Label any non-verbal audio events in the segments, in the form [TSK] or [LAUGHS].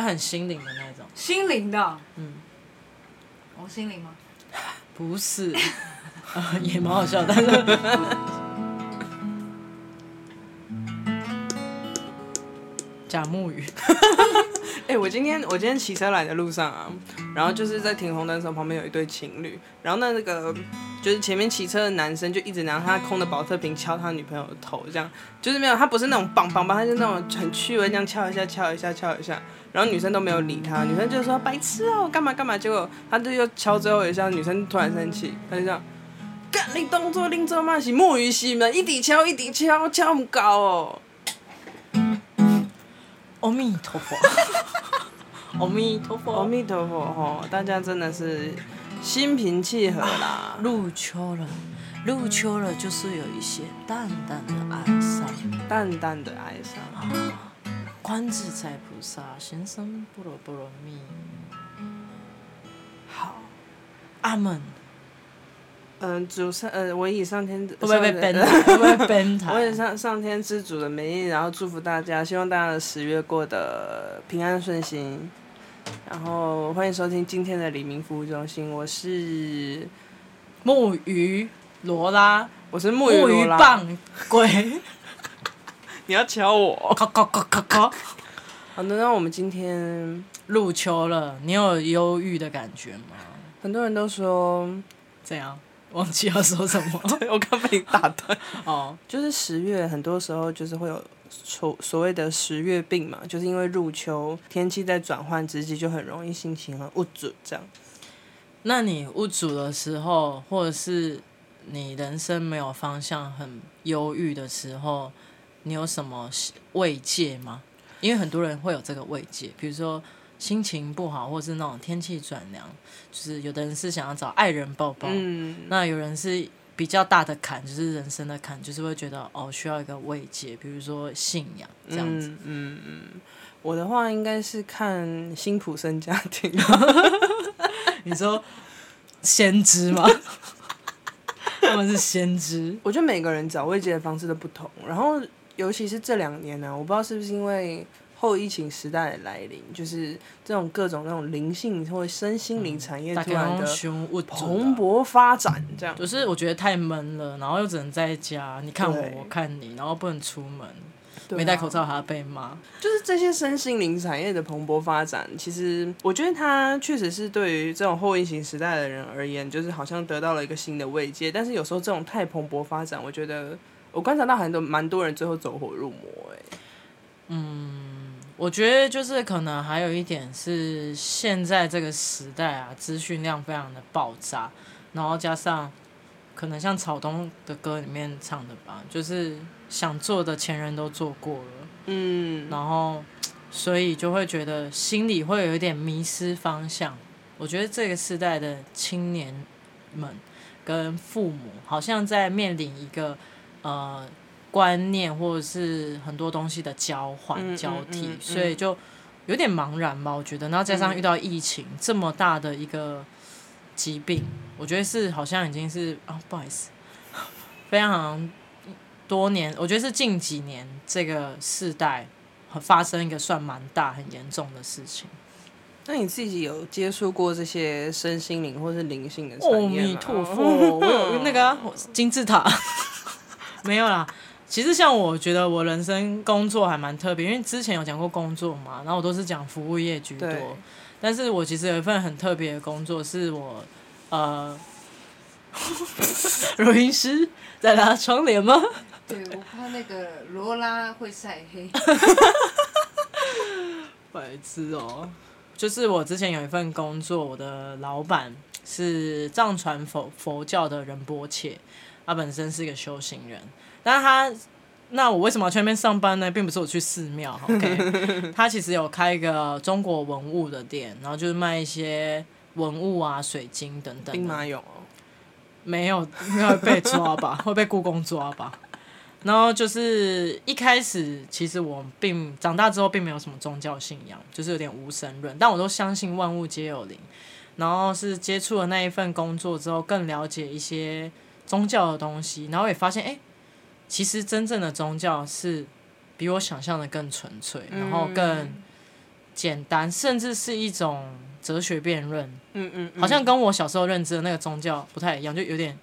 还很心灵的那种。心灵的。嗯。我，心灵吗？[LAUGHS] 不是，[LAUGHS] 也蛮好笑的，[LAUGHS] 假。木鱼，哎、我今天我今天骑车来的路上啊，然后就是在停红灯的时候，旁边有一对情侣，然后那那个就是前面骑车的男生就一直拿他空的保特瓶敲他女朋友的头，这样就是没有，他不是那种棒棒棒，他就那种很趣味这样敲一下敲一下敲一下，然后女生都没有理他，女生就说白痴哦，干嘛干嘛，结果他就又敲最后一下，女生突然生气，他就这样，干你动作拎这么是木鱼戏嘛，一直敲一直敲，敲那么高哦。[LAUGHS] 阿弥陀佛，阿弥陀佛，阿弥陀佛吼！大家真的是心平气和啦。入秋了，入秋了，就是有一些淡淡的哀伤，淡淡的哀伤。观自在菩萨行深般若波罗蜜。好，阿门。嗯，主上呃，我以上天，不 [LAUGHS] 会被崩台，不会崩台。我以上上天之主的名义，然后祝福大家，希望大家的十月过得平安顺心。然后欢迎收听今天的黎明服务中心，我是木鱼罗拉，我是木鱼。木鱼棒鬼，[LAUGHS] 你要敲我？[LAUGHS] 咔咔咔咔咔。好的，那我们今天入秋了，你有忧郁的感觉吗？很多人都说怎样。忘记要说什么，[LAUGHS] 我刚被你打断。[LAUGHS] 哦，就是十月，很多时候就是会有所所谓的十月病嘛，就是因为入秋，天气在转换之际，就很容易心情很物主这样。那你物主的时候，或者是你人生没有方向、很忧郁的时候，你有什么慰藉吗？因为很多人会有这个慰藉，比如说。心情不好，或是那种天气转凉，就是有的人是想要找爱人抱抱，嗯，那有人是比较大的坎，就是人生的坎，就是会觉得哦，需要一个慰藉，比如说信仰这样子。嗯嗯，我的话应该是看辛普森家庭。[LAUGHS] 你说先知吗？[LAUGHS] 他们是先知。我觉得每个人找慰藉的方式都不同，然后尤其是这两年呢、啊，我不知道是不是因为。后疫情时代的来临，就是这种各种那种灵性或身心灵产业突然的蓬勃发展，这样。就是我觉得太闷了，然后又只能在家，你看我，我看你，然后不能出门，没戴口罩还要被骂。就是这些身心灵产业的蓬勃发展，其实我觉得它确实是对于这种后疫情时代的人而言，就是好像得到了一个新的慰藉。但是有时候这种太蓬勃发展，我觉得我观察到很多蛮多人最后走火入魔，哎，嗯。我觉得就是可能还有一点是现在这个时代啊，资讯量非常的爆炸，然后加上可能像草东的歌里面唱的吧，就是想做的前人都做过了，嗯，然后所以就会觉得心里会有一点迷失方向。我觉得这个时代的青年们跟父母好像在面临一个呃。观念或者是很多东西的交换交替，所以就有点茫然吧。我觉得，然后加上遇到疫情、嗯、这么大的一个疾病，我觉得是好像已经是啊、哦，不好意思，非常多年，我觉得是近几年这个世代发生一个算蛮大、很严重的事情。那你自己有接触过这些身心灵或是灵性的产业吗？阿弥陀佛，我有那个、啊、金字塔，[LAUGHS] 没有啦。其实像我觉得我人生工作还蛮特别，因为之前有讲过工作嘛，然后我都是讲服务业居多。对但是我其实有一份很特别的工作，是我呃，[LAUGHS] 录音师在拉窗帘吗？对，我怕那个罗拉会晒黑。[LAUGHS] 白痴哦！就是我之前有一份工作，我的老板是藏传佛佛教的仁波切，他本身是一个修行人。那他，那我为什么要去那边上班呢？并不是我去寺庙，[LAUGHS] OK？他其实有开一个中国文物的店，然后就是卖一些文物啊、水晶等等。兵马俑哦？没有，应该会被抓吧？[LAUGHS] 会被故宫抓吧？然后就是一开始，其实我并长大之后并没有什么宗教信仰，就是有点无神论，但我都相信万物皆有灵。然后是接触了那一份工作之后，更了解一些宗教的东西，然后也发现，哎。其实真正的宗教是比我想象的更纯粹，然后更简单，甚至是一种哲学辩论。嗯嗯，好像跟我小时候认知的那个宗教不太一样，就有点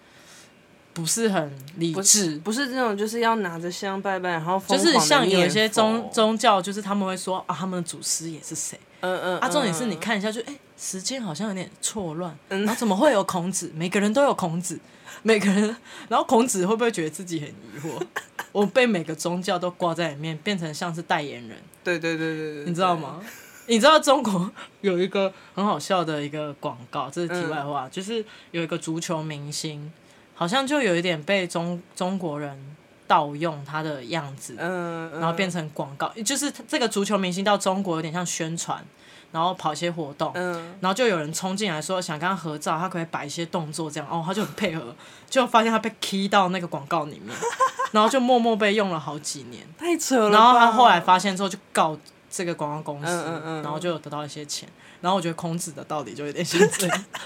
不是很理智，不是这种就是要拿着香拜拜，然后就是像有一些宗宗教，就是他们会说啊，他们的祖师也是谁？嗯嗯，啊，重点是你看一下就，哎，时间好像有点错乱，然后怎么会有孔子？每个人都有孔子，每个人，然后孔子会不会觉得自己很疑惑？[LAUGHS] 我被每个宗教都挂在里面，变成像是代言人。对对对对对，你知道吗？你知道中国有一个很好笑的一个广告，这是题外话，嗯、就是有一个足球明星，好像就有一点被中中国人盗用他的样子，嗯，然后变成广告，就是这个足球明星到中国有点像宣传。然后跑一些活动，嗯，然后就有人冲进来说想跟他合照，他可以摆一些动作这样，哦，他就很配合，就发现他被 key 到那个广告里面，[LAUGHS] 然后就默默被用了好几年，太扯了。然后他后来发现之后就告这个广告公司，嗯嗯嗯，然后就有得到一些钱。然后我觉得孔子的道理就有点像这样，[LAUGHS]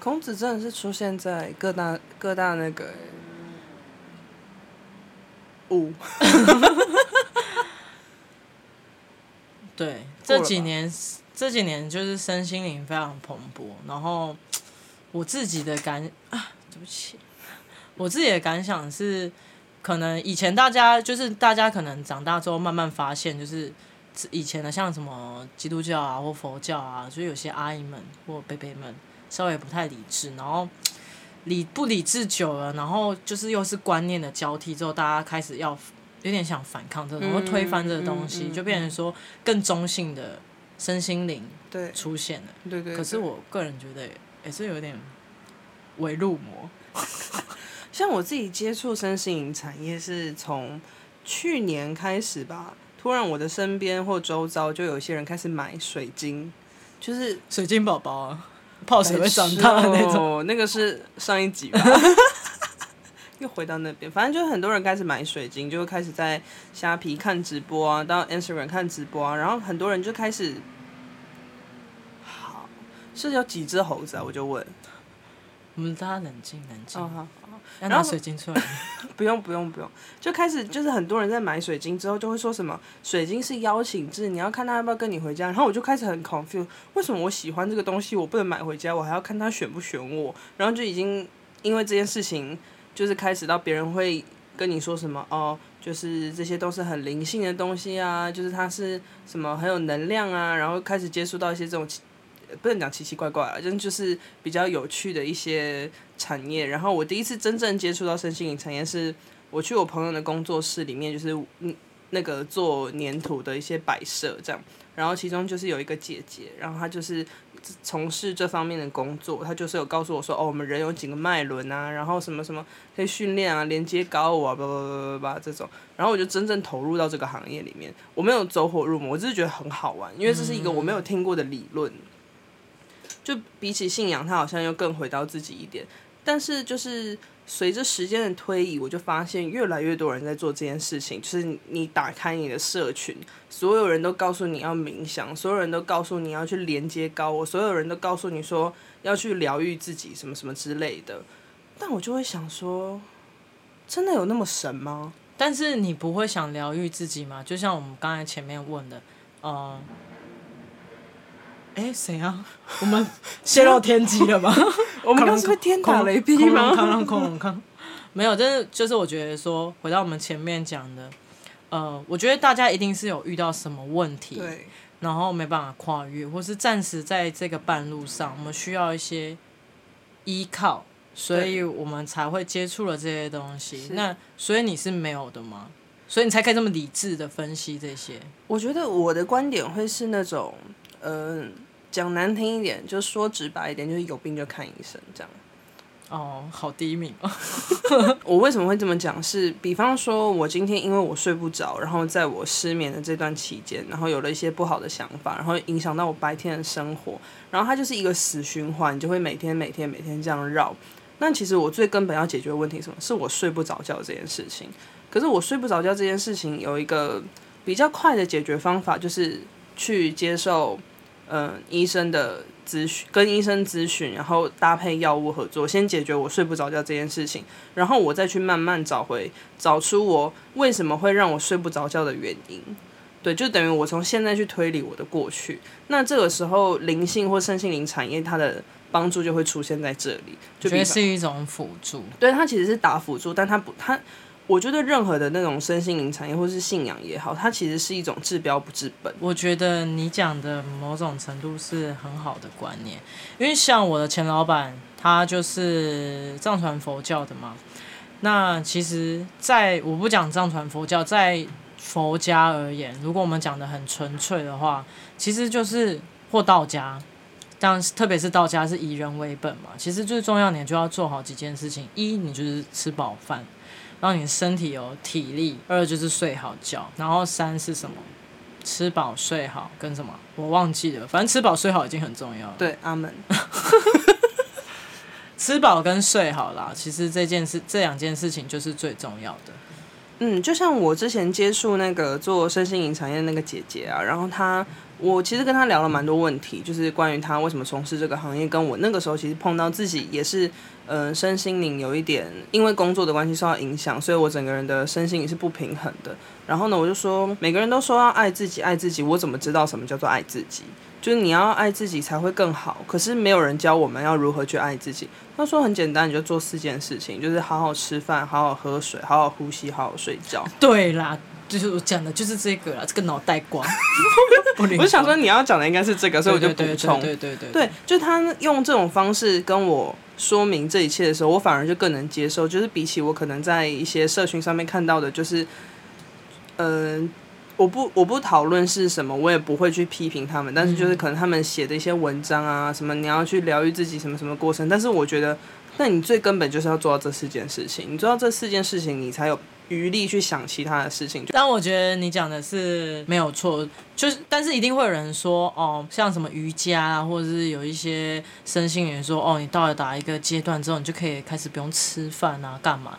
孔子真的是出现在各大各大那个五。[LAUGHS] 对，这几年这几年就是身心灵非常蓬勃，然后 [TSK] 我自己的感啊，对不起，[LAUGHS] 我自己的感想是，可能以前大家就是大家可能长大之后慢慢发现，就是以前的像什么基督教啊或佛教啊，就有些阿姨们或伯伯们稍微不太理智，然后 [TSK] 理不理智久了，然后就是又是观念的交替之后，大家开始要。有点想反抗这种，会推翻这个东西，就变成说更中性的身心灵出现了。对对。可是我个人觉得也是有点伪入魔。[LAUGHS] 像我自己接触身心灵产业是从去年开始吧，突然我的身边或周遭就有些人开始买水晶，就是水晶宝宝啊，泡水会长大的那种。那个是上一集吧。[LAUGHS] 又回到那边，反正就是很多人开始买水晶，就会开始在虾皮看直播啊，到 Instagram 看直播啊，然后很多人就开始，好，是有几只猴子啊？我就问，我们大家冷静冷静，好好，要拿水晶出来，[LAUGHS] 不用不用不用，就开始就是很多人在买水晶之后就会说什么水晶是邀请制，你要看他要不要跟你回家，然后我就开始很 confused，为什么我喜欢这个东西我不能买回家，我还要看他选不选我，然后就已经因为这件事情。就是开始到别人会跟你说什么哦，就是这些都是很灵性的东西啊，就是它是什么很有能量啊，然后开始接触到一些这种，不能讲奇奇怪怪啊，真就是比较有趣的一些产业。然后我第一次真正接触到身心灵产业，是我去我朋友的工作室里面，就是嗯那个做粘土的一些摆设这样。然后其中就是有一个姐姐，然后她就是从事这方面的工作，他就是有告诉我说，哦，我们人有几个脉轮啊，然后什么什么可以训练啊，连接高我啊，叭叭叭叭叭这种，然后我就真正投入到这个行业里面，我没有走火入魔，我只是觉得很好玩，因为这是一个我没有听过的理论，就比起信仰，他好像又更回到自己一点，但是就是。随着时间的推移，我就发现越来越多人在做这件事情。就是你打开你的社群，所有人都告诉你要冥想，所有人都告诉你要去连接高我，所有人都告诉你说要去疗愈自己，什么什么之类的。但我就会想说，真的有那么神吗？但是你不会想疗愈自己吗？就像我们刚才前面问的，嗯。哎，谁啊？[LAUGHS] 我们泄露天机了吗？[LAUGHS] 我们刚是被天打雷劈吗？[LAUGHS] 没有，但是就是我觉得说，回到我们前面讲的，呃，我觉得大家一定是有遇到什么问题，对，然后没办法跨越，或是暂时在这个半路上，我们需要一些依靠，所以我们才会接触了这些东西。那所以你是没有的吗？所以你才可以这么理智的分析这些？我觉得我的观点会是那种，嗯、呃。讲难听一点，就说直白一点，就是有病就看医生这样。哦，好低迷哦。[LAUGHS] 我为什么会这么讲？是比方说，我今天因为我睡不着，然后在我失眠的这段期间，然后有了一些不好的想法，然后影响到我白天的生活，然后它就是一个死循环，就会每天每天每天这样绕。那其实我最根本要解决的问题是什么？是我睡不着觉这件事情。可是我睡不着觉这件事情有一个比较快的解决方法，就是去接受。嗯、呃，医生的咨询，跟医生咨询，然后搭配药物合作，先解决我睡不着觉这件事情，然后我再去慢慢找回，找出我为什么会让我睡不着觉的原因。对，就等于我从现在去推理我的过去。那这个时候，灵性或身心灵产业它的帮助就会出现在这里。就觉得是一种辅助。对，它其实是打辅助，但它不，它。我觉得任何的那种身心灵产业或是信仰也好，它其实是一种治标不治本。我觉得你讲的某种程度是很好的观念，因为像我的前老板，他就是藏传佛教的嘛。那其实，在我不讲藏传佛教，在佛家而言，如果我们讲的很纯粹的话，其实就是或道家，但特别是道家是以人为本嘛。其实最重要，你就要做好几件事情：一，你就是吃饱饭。让你身体有体力，二就是睡好觉，然后三是什么？吃饱睡好跟什么？我忘记了，反正吃饱睡好已经很重要了。对，阿门。[LAUGHS] 吃饱跟睡好啦，其实这件事这两件事情就是最重要的。嗯，就像我之前接触那个做身心灵产业的那个姐姐啊，然后她，我其实跟他聊了蛮多问题，就是关于他为什么从事这个行业，跟我那个时候其实碰到自己也是。嗯、身心灵有一点因为工作的关系受到影响，所以我整个人的身心也是不平衡的。然后呢，我就说，每个人都说要爱自己，爱自己，我怎么知道什么叫做爱自己？就是你要爱自己才会更好。可是没有人教我们要如何去爱自己。他说很简单，你就做四件事情，就是好好吃饭，好好喝水，好好呼吸，好好睡觉。对啦，就是我讲的就是这个啦，这个脑袋瓜。[LAUGHS] 我就想说你要讲的应该是这个，所以我就补充。对对对对，对，对，对，对，就他用这种方式跟我。说明这一切的时候，我反而就更能接受。就是比起我可能在一些社群上面看到的，就是，嗯、呃，我不我不讨论是什么，我也不会去批评他们。但是就是可能他们写的一些文章啊，什么你要去疗愈自己什么什么过程。但是我觉得，那你最根本就是要做到这四件事情。你做到这四件事情，你才有。余力去想其他的事情，但我觉得你讲的是没有错，就是但是一定会有人说哦，像什么瑜伽啊，或者是有一些身心灵说哦，你到了达一个阶段之后，你就可以开始不用吃饭啊，干嘛？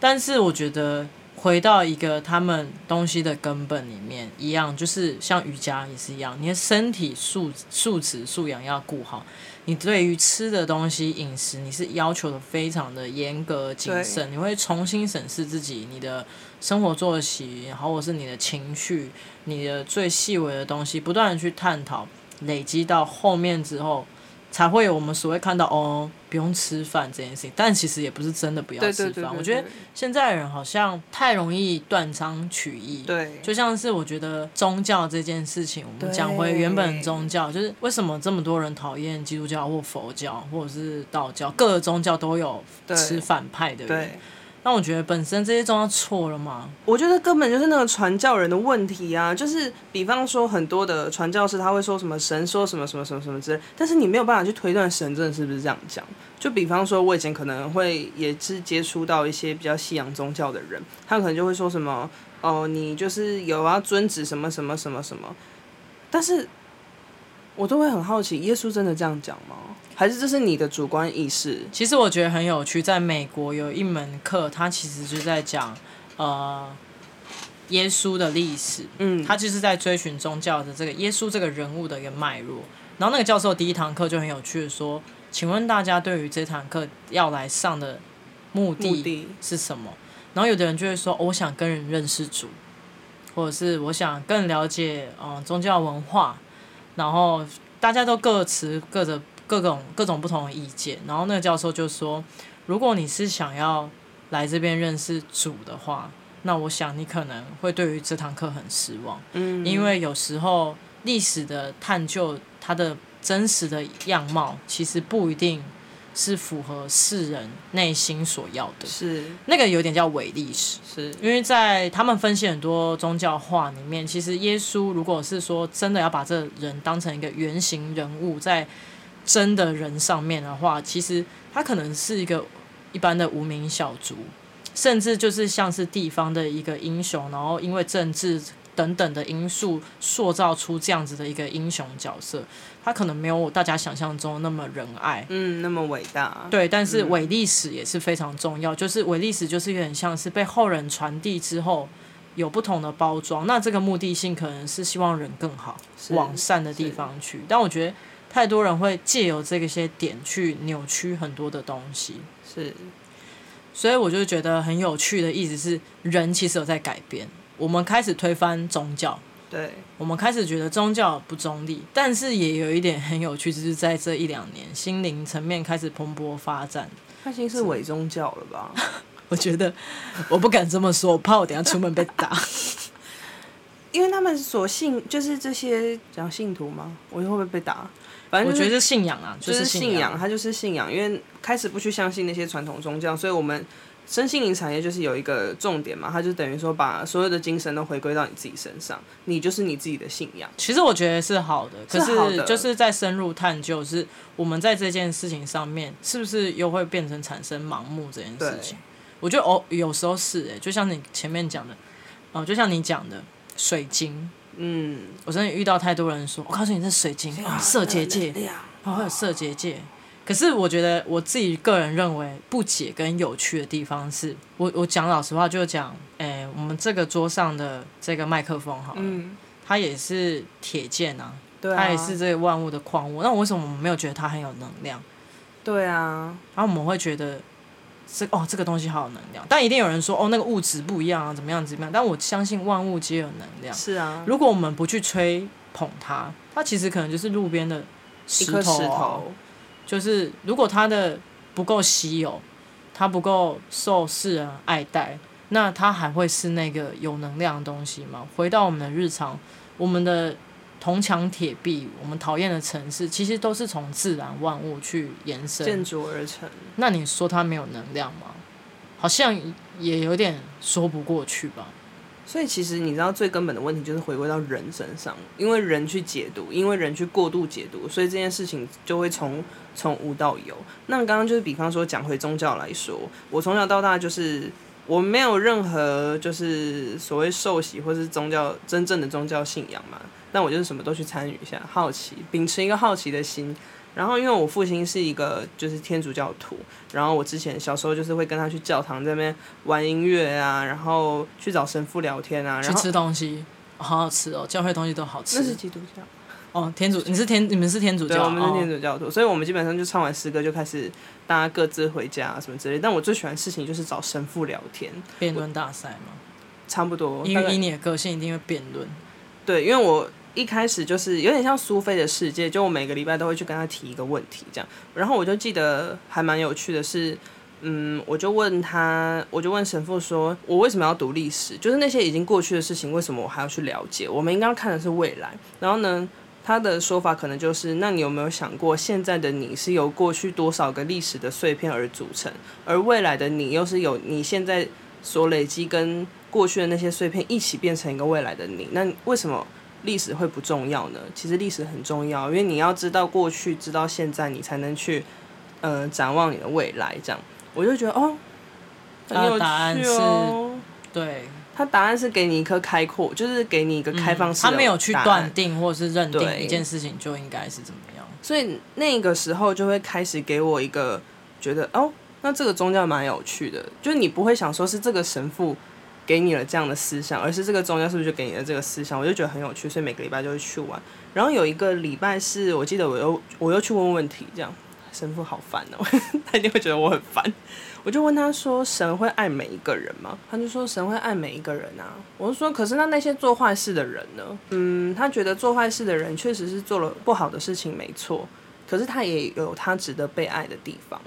但是我觉得回到一个他们东西的根本里面一样，就是像瑜伽也是一样，你的身体素素质素养要顾好。你对于吃的东西饮食，你是要求的非常的严格谨慎，你会重新审视自己，你的生活作息，然后或是你的情绪，你的最细微的东西，不断的去探讨，累积到后面之后。才会有我们所谓看到哦，不用吃饭这件事情，但其实也不是真的不要吃饭。我觉得现在人好像太容易断章取义。对，就像是我觉得宗教这件事情，我们讲回原本宗教，就是为什么这么多人讨厌基督教或佛教或者是道教，各个宗教都有吃反派的人。那我觉得本身这些宗教错了吗？我觉得根本就是那个传教人的问题啊！就是比方说很多的传教士他会说什么神说什么什么什么什么之类，但是你没有办法去推断神真的是不是这样讲。就比方说，我以前可能会也是接触到一些比较信仰宗教的人，他可能就会说什么哦，你就是有要遵旨什么什么什么什么，但是我都会很好奇，耶稣真的这样讲吗？还是这是你的主观意识？其实我觉得很有趣，在美国有一门课，它其实就在讲呃耶稣的历史，嗯，他就是在追寻宗教的这个耶稣这个人物的一个脉络。然后那个教授第一堂课就很有趣的说：“请问大家对于这堂课要来上的目的是什么？”然后有的人就会说：“我想跟人认识主，或者是我想更了解嗯、呃、宗教文化。”然后大家都各持各的。各种各种不同的意见，然后那个教授就说：“如果你是想要来这边认识主的话，那我想你可能会对于这堂课很失望，嗯，因为有时候历史的探究它的真实的样貌，其实不一定是符合世人内心所要的，是。那个有点叫伪历史，是。因为在他们分析很多宗教画里面，其实耶稣如果是说真的要把这人当成一个原型人物，在真的人上面的话，其实他可能是一个一般的无名小卒，甚至就是像是地方的一个英雄，然后因为政治等等的因素塑造出这样子的一个英雄角色。他可能没有大家想象中那么仁爱，嗯，那么伟大。对，但是伪历史也是非常重要，就是伪历史就是有点像是被后人传递之后。有不同的包装，那这个目的性可能是希望人更好，往善的地方去。但我觉得太多人会借由这个些点去扭曲很多的东西，是。所以我就觉得很有趣的意思是，人其实有在改变。我们开始推翻宗教。对，我们开始觉得宗教不中立，但是也有一点很有趣，就是在这一两年，心灵层面开始蓬勃发展。它已经是伪宗教了吧？[LAUGHS] 我觉得我不敢这么说，我怕我等下出门被打。[LAUGHS] 因为他们所信就是这些讲信徒吗？我会不会被打？反正、就是、我觉得是信仰啊，就是信仰，它就是信仰。因为开始不去相信那些传统宗教，所以我们。身心灵产业就是有一个重点嘛，它就等于说把所有的精神都回归到你自己身上，你就是你自己的信仰。其实我觉得是好的，可是就是在深入探究，是我们在这件事情上面是不是又会变成产生盲目这件事情？我觉得哦，有时候是哎、欸，就像你前面讲的，哦，就像你讲的水晶，嗯，我真的遇到太多人说，我告诉你这水晶啊，色结界，啊，会有色结界。可是我觉得我自己个人认为不解跟有趣的地方是，我我讲老实话就讲，哎、欸，我们这个桌上的这个麦克风好了，嗯、它也是铁剑啊，对啊，它也是这个万物的矿物。那为什么我们没有觉得它很有能量？对啊，然后我们会觉得这哦这个东西好有能量，但一定有人说哦那个物质不一样啊，怎么样怎么样？但我相信万物皆有能量。是啊，如果我们不去吹捧它，它其实可能就是路边的石头、啊、石头。就是如果它的不够稀有，它不够受世人爱戴，那它还会是那个有能量的东西吗？回到我们的日常，我们的铜墙铁壁，我们讨厌的城市，其实都是从自然万物去延伸建筑而成。那你说它没有能量吗？好像也有点说不过去吧。所以其实你知道最根本的问题就是回归到人身上，因为人去解读，因为人去过度解读，所以这件事情就会从从无到有。那刚刚就是比方说讲回宗教来说，我从小到大就是我没有任何就是所谓受洗或是宗教真正的宗教信仰嘛，但我就是什么都去参与一下，好奇，秉持一个好奇的心。然后，因为我父亲是一个就是天主教徒，然后我之前小时候就是会跟他去教堂这边玩音乐啊，然后去找神父聊天啊，然后去吃东西，好好吃哦，教会东西都好吃。那是基督教哦，天主，你是天，你们是天主教，我们是天主教徒，哦，所以我们基本上就唱完诗歌就开始大家各自回家啊什么之类。但我最喜欢的事情就是找神父聊天，辩论大赛嘛，差不多，因为以你的个性一定会辩论。对，因为我。一开始就是有点像苏菲的世界，就我每个礼拜都会去跟他提一个问题，这样。然后我就记得还蛮有趣的是，嗯，我就问他，我就问神父说，我为什么要读历史？就是那些已经过去的事情，为什么我还要去了解？我们应该要看的是未来。然后呢，他的说法可能就是，那你有没有想过，现在的你是由过去多少个历史的碎片而组成，而未来的你又是有你现在所累积跟过去的那些碎片一起变成一个未来的你？那为什么？历史会不重要呢？其实历史很重要，因为你要知道过去，知道现在，你才能去，呃，展望你的未来。这样，我就觉得哦，很有趣哦。答案是，对，他答案是给你一颗开阔，就是给你一个开放式的、嗯。他没有去断定或是认定一件事情就应该是怎么样。所以那个时候就会开始给我一个觉得哦，那这个宗教蛮有趣的，就是你不会想说是这个神父。给你了这样的思想，而是这个宗教是不是就给你了这个思想？我就觉得很有趣，所以每个礼拜就会去玩。然后有一个礼拜是我记得我又我又去问问题，这样神父好烦哦，他一定会觉得我很烦。我就问他说：“神会爱每一个人吗？”他就说：“神会爱每一个人啊。”我就说：“可是那那些做坏事的人呢？”嗯，他觉得做坏事的人确实是做了不好的事情，没错。可是他也有他值得被爱的地方，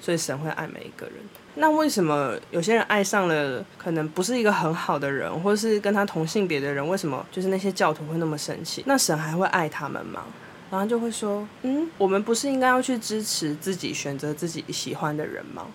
所以神会爱每一个人。那为什么有些人爱上了可能不是一个很好的人，或是跟他同性别的人？为什么就是那些教徒会那么生气？那神还会爱他们吗？然后就会说，嗯，我们不是应该要去支持自己选择自己喜欢的人吗？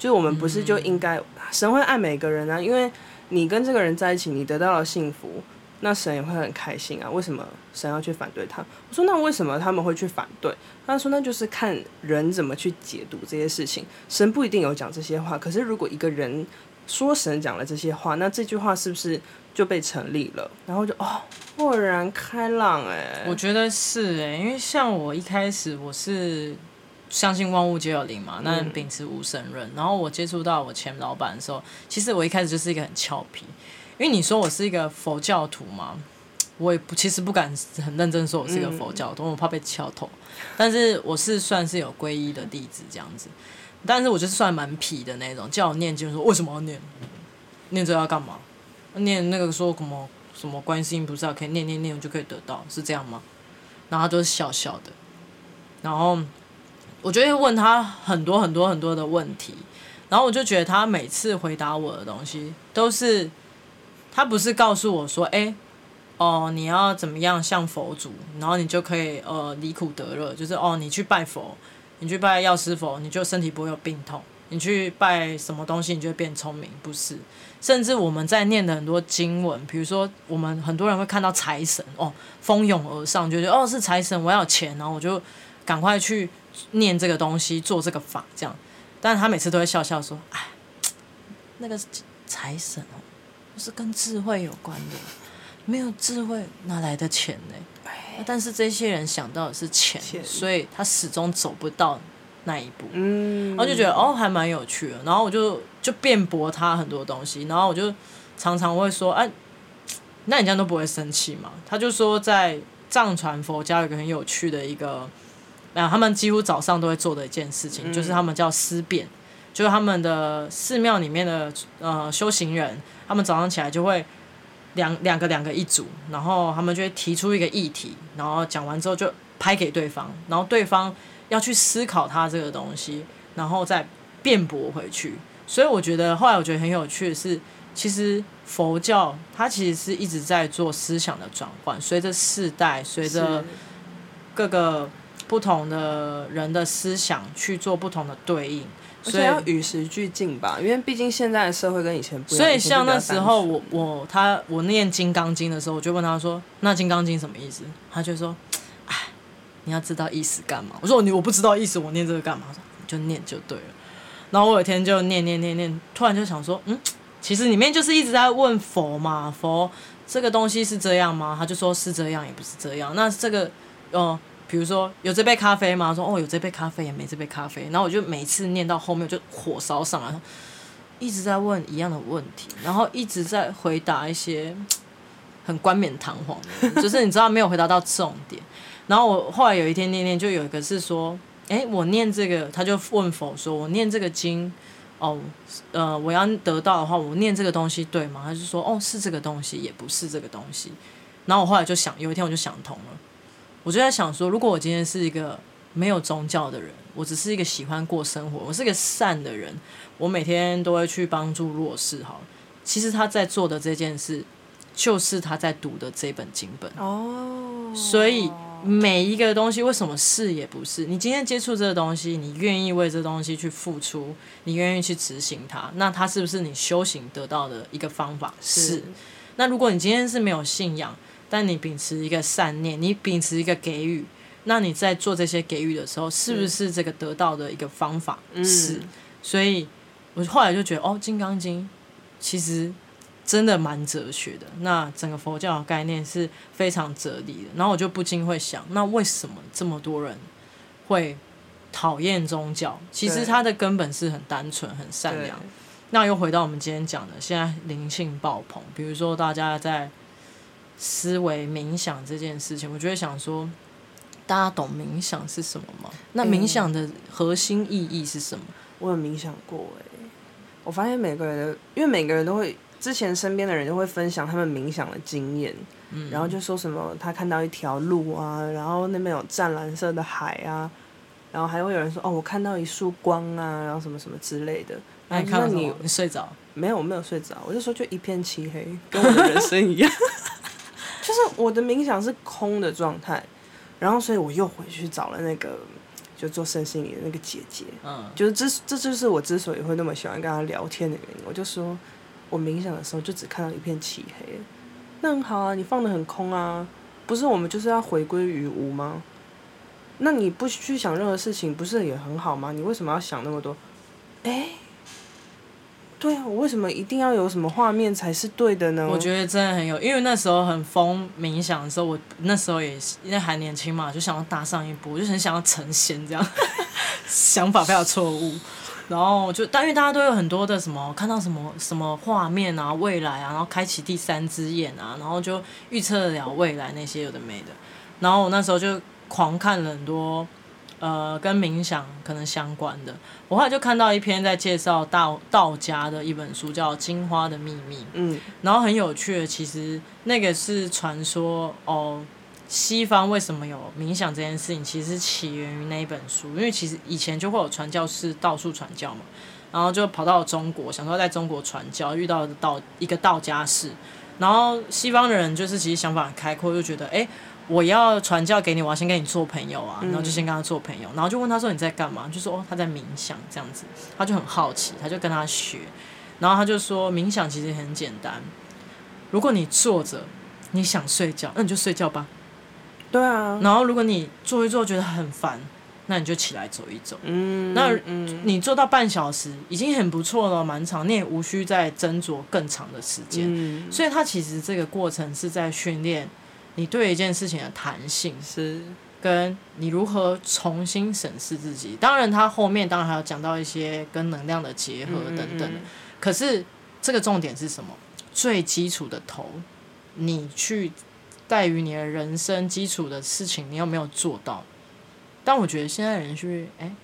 就是我们不是就应该神会爱每个人啊？因为你跟这个人在一起，你得到了幸福。那神也会很开心啊？为什么神要去反对他？我说那为什么他们会去反对？他说那就是看人怎么去解读这些事情。神不一定有讲这些话，可是如果一个人说神讲了这些话，那这句话是不是就被成立了？然后就哦，豁然开朗哎，我觉得是哎，因为像我一开始我是相信万物皆有灵嘛，那秉持无神论。然后我接触到我前老板的时候，其实我一开始就是一个很俏皮。因为你说我是一个佛教徒嘛，我也不其实不敢很认真说我是一个佛教徒，嗯、我怕被敲头。但是我是算是有皈依的弟子这样子，但是我就是算蛮皮的那种，叫我念经说为什么要念？念这要干嘛？念那个说什么什么观世音菩萨可以念念念就可以得到，是这样吗？然后他就是笑笑的，然后我就会问他很多很多很多的问题，然后我就觉得他每次回答我的东西都是。他不是告诉我说，哎、哦，你要怎么样像佛祖，然后你就可以呃离苦得乐，就是哦，你去拜佛，你去拜药师佛，你就身体不会有病痛；你去拜什么东西，你就会变聪明。不是，甚至我们在念的很多经文，比如说我们很多人会看到财神哦蜂拥而上，觉得哦是财神，我要钱，然后我就赶快去念这个东西，做这个法这样。但是他每次都会笑笑说，哎，那个财神哦。是跟智慧有关的，没有智慧哪来的钱呢？但是这些人想到的是钱，钱所以他始终走不到那一步。嗯，然后就觉得哦，还蛮有趣的。然后我就就辩驳他很多东西，然后我就常常会说：“哎、啊，那你这样都不会生气吗？”他就说，在藏传佛教有一个很有趣的一个，啊，他们几乎早上都会做的一件事情，嗯、就是他们叫思辨。就是他们的寺庙里面的呃修行人，他们早上起来就会两两个两个一组，然后他们就会提出一个议题，然后讲完之后就拍给对方，然后对方要去思考他这个东西，然后再辩驳回去。所以我觉得后来我觉得很有趣的是，其实佛教它其实是一直在做思想的转换，随着世代，随着各个不同的人的思想去做不同的对应。所以要与时俱进吧，因为毕竟现在的社会跟以前不一样。所以像那时候我我他我念《金刚经》的时候，我就问他说：“那《金刚经》什么意思？”他就说：“哎，你要知道意思干嘛？”我说：“你我不知道意思，我念这个干嘛？”他说：“你就念就对了。”然后我有一天就念念念念，突然就想说：“嗯，其实里面就是一直在问佛嘛，佛这个东西是这样吗？”他就说是这样，也不是这样。那这个哦。呃比如说有这杯咖啡吗？说哦，有这杯咖啡，也没这杯咖啡。然后我就每次念到后面就火烧上来，一直在问一样的问题，然后一直在回答一些 [TSK] 很冠冕堂皇的，就是你知道没有回答到重点。然后我后来有一天念念，就有一个是说，哎，我念这个，他就问佛说，我念这个经，哦，呃，我要得到的话，我念这个东西对吗？他就说，哦，是这个东西，也不是这个东西。然后我后来就想，有一天我就想通了。我就在想说，如果我今天是一个没有宗教的人，我只是一个喜欢过生活，我是一个善的人，我每天都会去帮助弱势。好，其实他在做的这件事，就是他在读的这本经本。哦，所以每一个东西，为什么是也不是？你今天接触这个东西，你愿意为这东西去付出，你愿意去执行它，那它是不是你修行得到的一个方法？是。是。那如果你今天是没有信仰，但你秉持一个善念，你秉持一个给予，那你在做这些给予的时候，是不是这个得到的一个方法？嗯、是，所以我后来就觉得，哦，《金刚经》其实真的蛮哲学的。那整个佛教的概念是非常哲理的。然后我就不禁会想，那为什么这么多人会讨厌宗教？其实它的根本是很单纯、很善良。那又回到我们今天讲的，现在灵性爆棚，比如说大家在。思维冥想这件事情，我就会想说，大家懂冥想是什么吗？那冥想的核心意义是什么？嗯、我有冥想过哎，我发现每个人的，因为每个人都会，之前身边的人都会分享他们冥想的经验，嗯，然后就说什么他看到一条路啊，然后那边有湛蓝色的海啊，然后还会有人说哦，我看到一束光啊，然后什么什么之类的。那你看到你你睡着？没有，我没有睡着，我就说就一片漆黑，跟我的人生一样。[LAUGHS] 就是我的冥想是空的状态，然后所以我又回去找了那个就做身心灵的那个姐姐，嗯，就是这这就是我之所以会那么喜欢跟她聊天的原因。我就说我冥想的时候就只看到一片漆黑，那很好啊，你放的很空啊，不是我们就是要回归于无吗？那你不去想任何事情，不是也很好吗？你为什么要想那么多？诶。对啊，我为什么一定要有什么画面才是对的呢？我觉得真的很有，因为那时候很疯冥想的时候，我那时候也因为还年轻嘛，就想要搭上一波，就很想要成仙这样，[LAUGHS] 想法非常错误。然后就，但因为大家都有很多的什么看到什么什么画面啊，未来啊，然后开启第三只眼啊，然后就预测得了未来那些有的没的。然后我那时候就狂看了很多呃跟冥想可能相关的。我后来就看到一篇在介绍道道家的一本书，叫《金花的秘密》。嗯，然后很有趣的，其实那个是传说哦。西方为什么有冥想这件事情？其实起源于那一本书，因为其实以前就会有传教士到处传教嘛，然后就跑到中国，想说在中国传教，遇到道一个道家士，然后西方的人就是其实想法很开阔，就觉得哎，我要传教给你，我要先跟你做朋友啊，然后就先跟他做朋友，然后就问他说你在干嘛？就说哦他在冥想这样子，他就很好奇，他就跟他学，然后他就说冥想其实很简单，如果你坐着，你想睡觉，那你就睡觉吧。对啊，然后如果你坐一坐觉得很烦，那你就起来走一走。嗯，那你做到半小时已经很不错了，蛮长，你也无需再斟酌更长的时间。嗯，所以他其实这个过程是在训练你对一件事情的弹性，是跟你如何重新审视自己。当然，他后面当然还有讲到一些跟能量的结合等等。嗯嗯，可是这个重点是什么？最基础的头，你去。在于你的人生基础的事情，你有没有做到？但我觉得现在人是哎，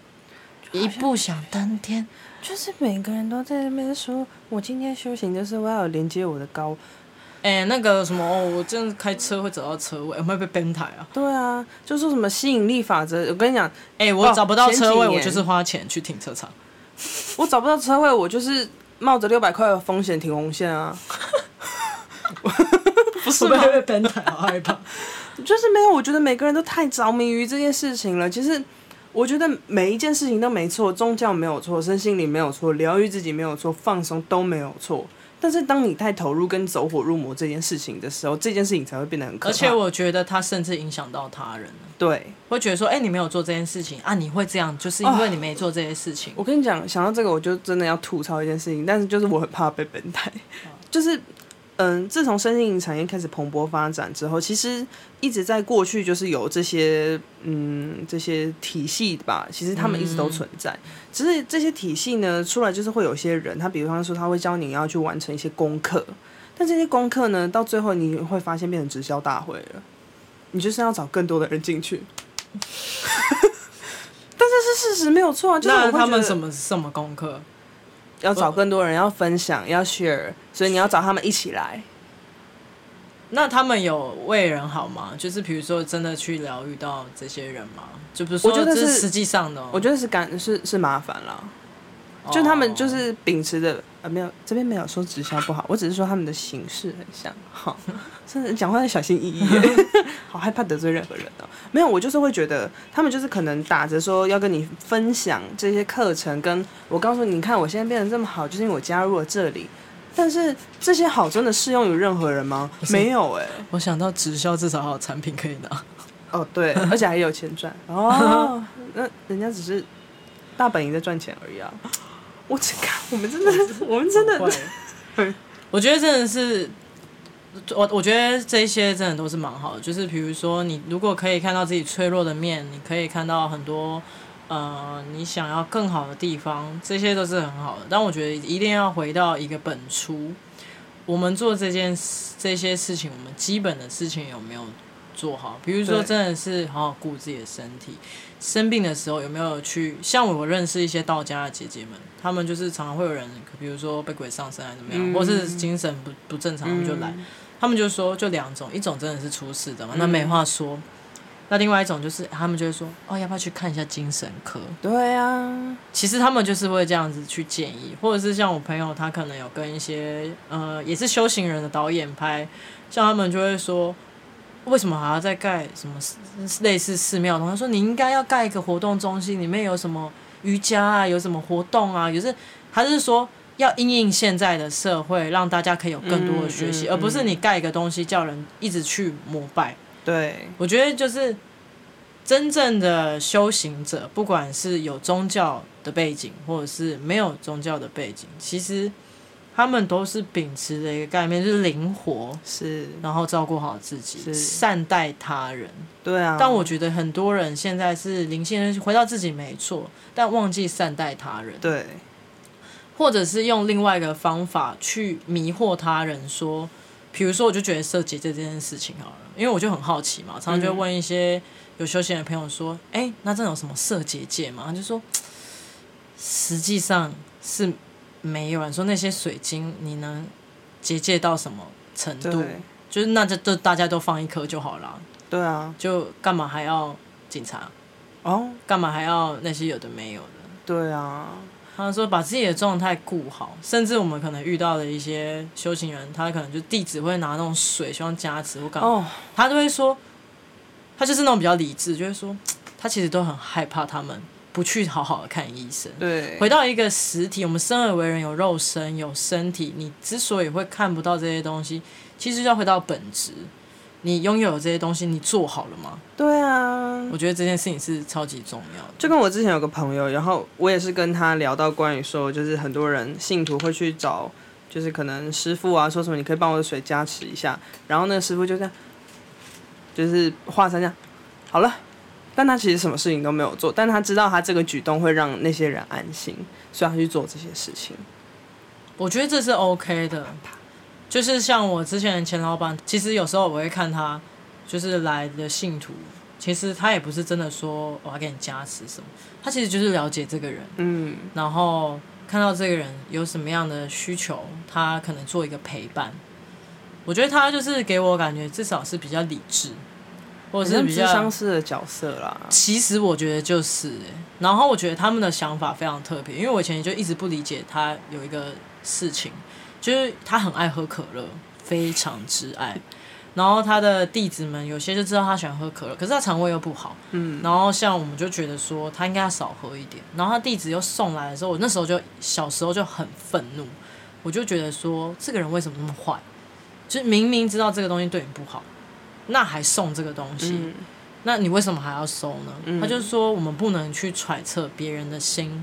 一步想登天，就是每个人都在那边说，我今天修行就是我要连接我的高。哎，那个什么哦，我真的开车会走到车位，有没有被崩台啊？对啊，就说什么吸引力法则。我跟你讲，哎，我找不到车位，我就是花钱去停车场。[LAUGHS] 我找不到车位，我就是冒着六百块的风险停红线啊。[LAUGHS] 不是会被崩台，好害怕。就是没有，我觉得每个人都太着迷于这件事情了。其实，我觉得每一件事情都没错，宗教没有错，身心灵没有错，疗愈自己没有错，放松都没有错。但是，当你太投入跟走火入魔这件事情的时候，这件事情才会变得很可怕。而且，我觉得他甚至影响到他人。对，会觉得说，哎、欸，你没有做这件事情啊，你会这样，就是因为你没做这些事情。哦、我跟你讲，想到这个，我就真的要吐槽一件事情，但是就是我很怕被本台，哦、就是。嗯，自从身心灵产业开始蓬勃发展之后，其实一直在过去就是有这些嗯这些体系吧，其实他们一直都存在。嗯、只是这些体系呢，出来就是会有些人，他比方说他会教你要去完成一些功课，但这些功课呢，到最后你会发现变成直销大会了，你就是要找更多的人进去。[LAUGHS] 但这是事实没有错啊，就是他们什么什么功课？要找更多人，要分享，要 share，所以你要找他们一起来。那他们有为人好吗？就是比如说，真的去疗愈到这些人吗？就不是说，这是实际上的。我觉得是感是是麻烦了。就他们就是秉持的，呃，没有这边没有说直销不好，我只是说他们的形式很像，好，真的讲话要小心翼翼，[LAUGHS] 好害怕得罪任何人哦。没有，我就是会觉得他们就是可能打着说要跟你分享这些课程，跟我告诉你，你看我现在变得这么好，就是因为我加入了这里。但是这些好真的适用于任何人吗？没有哎、欸，我想到直销至少还有产品可以拿。哦，对，[LAUGHS] 而且还有钱赚哦。那人家只是大本营在赚钱而已啊。我只看，我们真的，[LAUGHS] 我们真的，[LAUGHS] 我觉得真的是，我我觉得这些真的都是蛮好的。就是比如说，你如果可以看到自己脆弱的面，你可以看到很多呃你想要更好的地方，这些都是很好的。但我觉得一定要回到一个本初，我们做这件事这些事情，我们基本的事情有没有做好？比如说，真的是好好顾自己的身体。生病的时候有没有去？像我认识一些道家的姐姐们，她们就是常常会有人，比如说被鬼上身还是怎么样，嗯、或是精神不不正常，他们就来。他们就说就两种，一种真的是出事的嘛，那没话说。嗯、那另外一种就是他们就会说，哦，要不要去看一下精神科？对啊，其实他们就是会这样子去建议，或者是像我朋友，他可能有跟一些呃也是修行人的导演拍，像他们就会说。为什么还要再盖什么类似寺庙？他说你应该要盖一个活动中心，里面有什么瑜伽啊，有什么活动啊，有是还是说要因应现在的社会，让大家可以有更多的学习，嗯嗯嗯、而不是你盖一个东西叫人一直去膜拜。对，我觉得就是真正的修行者，不管是有宗教的背景，或者是没有宗教的背景，其实他们都是秉持的一个概念，就是灵活，是，然后照顾好自己，是善待他人。对啊。但我觉得很多人现在是灵性回到自己没错，但忘记善待他人。对。或者是用另外一个方法去迷惑他人，说，比如说，我就觉得设结界这件事情好了，因为我就很好奇嘛，常常就问一些有修行的朋友说，哎、嗯欸，那这种什么设结界嘛？他就说，实际上是。没有人说那些水晶你能结界到什么程度？就是那就都大家都放一颗就好了。对啊，就干嘛还要警察？哦，干嘛还要那些有的没有的？对啊，他说把自己的状态顾好，甚至我们可能遇到的一些修行人，他可能就弟子会拿那种水希望加持或干嘛，哦，他都会说，他就是那种比较理智，就会说他其实都很害怕他们。不去好好的看医生，对，回到一个实体，我们生而为人有肉身有身体，你之所以会看不到这些东西，其实要回到本质，你拥有这些东西，你做好了吗？对啊，我觉得这件事情是超级重要的。就跟我之前有个朋友，然后我也是跟他聊到关于说，就是很多人信徒会去找，就是可能师傅啊，说什么你可以帮我的水加持一下，然后那个师傅就这样，就是画成这样，好了。但他其实什么事情都没有做，但他知道他这个举动会让那些人安心，所以他去做这些事情。我觉得这是 OK 的，就是像我之前的前老板，其实有时候我会看他，就是来的信徒，其实他也不是真的说我要给你加持什么，他其实就是了解这个人，嗯，然后看到这个人有什么样的需求，他可能做一个陪伴。我觉得他就是给我感觉至少是比较理智。或者是比较相似的角色啦。其实我觉得就是，然后我觉得他们的想法非常特别，因为我以前就一直不理解他有一个事情，就是他很爱喝可乐，非常之爱。然后他的弟子们有些就知道他喜欢喝可乐，可是他肠胃又不好，嗯。然后像我们就觉得说他应该要少喝一点。然后他弟子又送来的时候，我那时候就小时候就很愤怒，我就觉得说这个人为什么那么坏？就明明知道这个东西对你不好。那还送这个东西，嗯，那你为什么还要收呢？嗯，他就说我们不能去揣测别人的心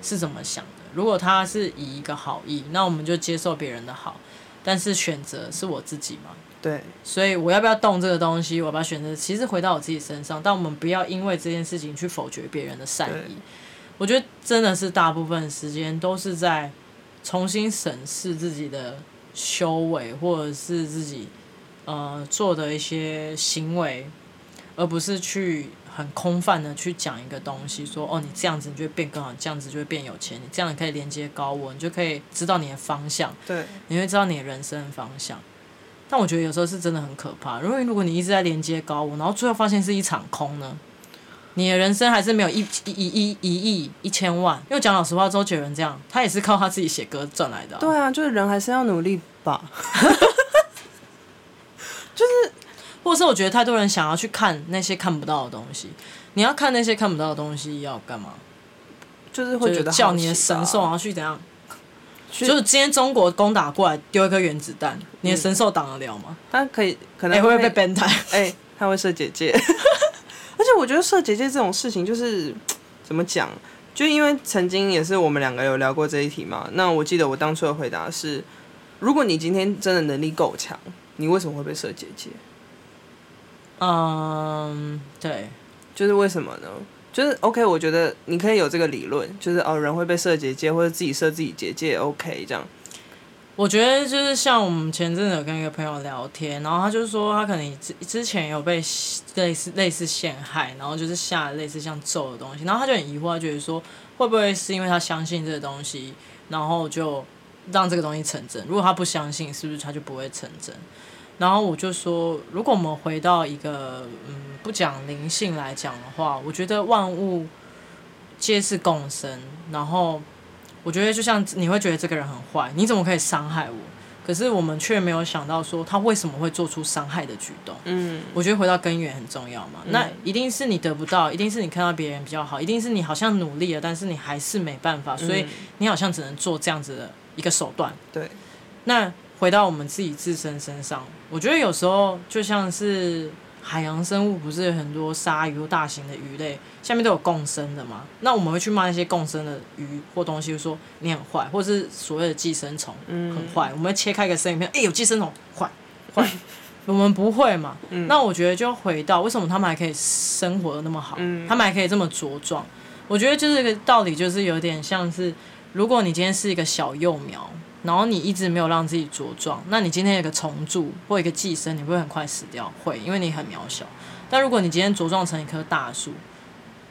是怎么想的。如果他是以一个好意，那我们就接受别人的好，但是选择是我自己嘛。对，所以我要不要动这个东西？我要不要选择？其实回到我自己身上，但我们不要因为这件事情去否决别人的善意。我觉得真的是大部分时间都是在重新审视自己的修为，或者是自己。呃，做的一些行为，而不是去很空泛的去讲一个东西，说哦，你这样子你就会变更好，这样子就会变有钱，你这样你可以连接高我，你就可以知道你的方向，对，你会知道你的人生的方向。但我觉得有时候是真的很可怕，因为如果你一直在连接高我，然后最后发现是一场空呢，你的人生还是没有一一一一亿一千万。因为讲老实话，周杰伦这样，他也是靠他自己写歌赚来的啊。对啊，就是人还是要努力吧。[LAUGHS] 就是，或者是我觉得太多人想要去看那些看不到的东西。你要看那些看不到的东西要干嘛？就是会觉得叫你的神兽然后去怎样？就是今天中国攻打过来，丢一颗原子弹，你的神兽挡得了吗？他可以，可能会、欸、会被 ban 台。哎、欸，他会射姐姐。[LAUGHS] 而且我觉得射姐姐这种事情，就是怎么讲？就因为曾经也是我们两个有聊过这一题嘛。那我记得我当初的回答是：如果你今天真的能力够强。你为什么会被设结界？嗯，对，就是为什么呢？就是 OK，我觉得你可以有这个理论，就是哦，人会被设结界，或者自己设自己结界，OK，这样。我觉得就是像我们前阵子有跟一个朋友聊天，然后他就说他可能之之前有被类似类似陷害，然后就是下类似像咒的东西，然后他就很疑惑，他觉得说会不会是因为他相信这个东西，然后就。让这个东西成真。如果他不相信，是不是他就不会成真？然后我就说，如果我们回到一个嗯不讲灵性来讲的话，我觉得万物皆是共生。然后我觉得就像你会觉得这个人很坏，你怎么可以伤害我？可是我们却没有想到说他为什么会做出伤害的举动。嗯，我觉得回到根源很重要嘛。那一定是你得不到，一定是你看到别人比较好，一定是你好像努力了，但是你还是没办法，所以你好像只能做这样子的。一个手段，对。那回到我们自己自身身上，我觉得有时候就像是海洋生物不是有很多鲨鱼或大型的鱼类下面都有共生的嘛？那我们会去骂那些共生的鱼或东西，说你很坏，或是所谓的寄生虫很坏。嗯、我们会切开一个生鱼片，[LAUGHS] 哎、欸，有寄生虫，坏坏。[LAUGHS] 我们不会嘛？嗯、那我觉得就回到为什么他们还可以生活的那么好，嗯、他们还可以这么茁壮。我觉得就是这个道理，就是有点像是，如果你今天是一个小幼苗。然后你一直没有让自己茁壮，那你今天有个虫蛀或一个寄生，你会很快死掉？会，因为你很渺小。但如果你今天茁壮成一棵大树，